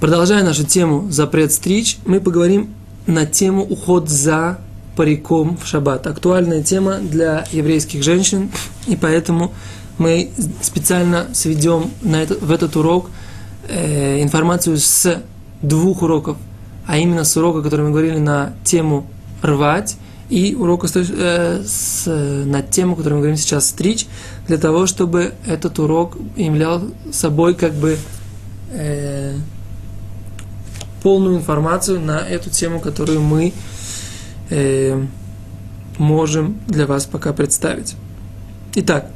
Продолжая нашу тему «Запрет стричь», мы поговорим на тему «Уход за париком в шаббат». Актуальная тема для еврейских женщин, и поэтому мы специально сведем на это, в этот урок э, информацию с двух уроков, а именно с урока, который мы говорили на тему «рвать», и урока э, с, на тему, которую мы говорим сейчас, «стричь», для того, чтобы этот урок являл собой как бы э, полную информацию на эту тему, которую мы э, можем для вас пока представить. Итак,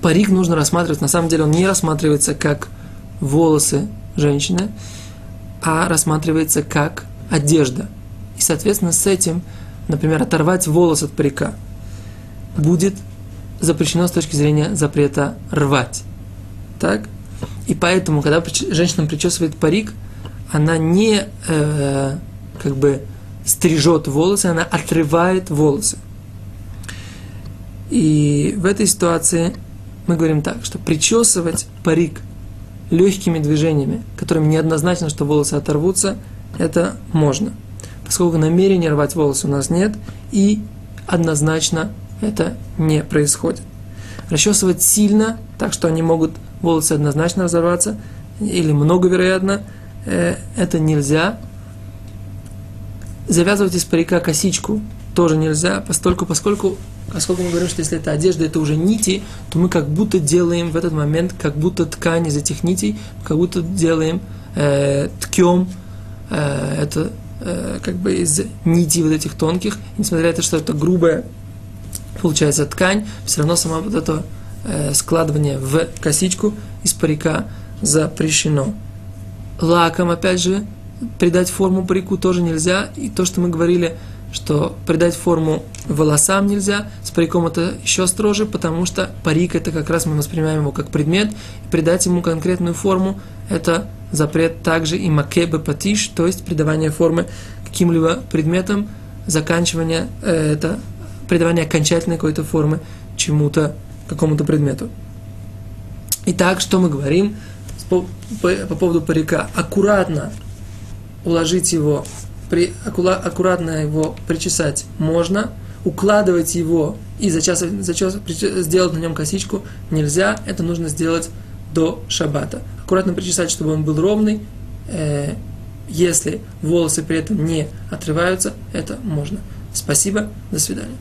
парик нужно рассматривать, на самом деле он не рассматривается как волосы женщины, а рассматривается как одежда. И, соответственно, с этим, например, оторвать волос от парика будет запрещено с точки зрения запрета рвать. Так? И поэтому, когда женщина причесывает парик, она не э, как бы стрижет волосы, она отрывает волосы. И в этой ситуации мы говорим так, что причесывать парик легкими движениями, которыми неоднозначно, что волосы оторвутся, это можно. Поскольку намерения рвать волосы у нас нет, и однозначно это не происходит. Расчесывать сильно, так что они могут волосы однозначно разорваться, или много вероятно, э, это нельзя. Завязывать из парика косичку тоже нельзя, поскольку, поскольку, поскольку мы говорим, что если это одежда, это уже нити, то мы как будто делаем в этот момент, как будто ткань из этих нитей, как будто делаем, э, ткем э, это э, как бы из нитей вот этих тонких, несмотря на то, что это грубая получается ткань, все равно сама вот это э, складывание в косичку из парика запрещено. Лаком, опять же, придать форму парику тоже нельзя. И то, что мы говорили, что придать форму волосам нельзя, с париком это еще строже, потому что парик это как раз мы воспринимаем его как предмет, и придать ему конкретную форму это запрет также и макебе патиш, то есть придавание формы каким-либо предметам, заканчивание э, это придавание окончательной какой-то формы чему-то, какому-то предмету. Итак, что мы говорим по, по, по поводу парика? Аккуратно уложить его, при, аккуратно его причесать можно, укладывать его и за час, за час сделать на нем косичку нельзя, это нужно сделать до шаббата. Аккуратно причесать, чтобы он был ровный, э, если волосы при этом не отрываются, это можно. Спасибо, до свидания.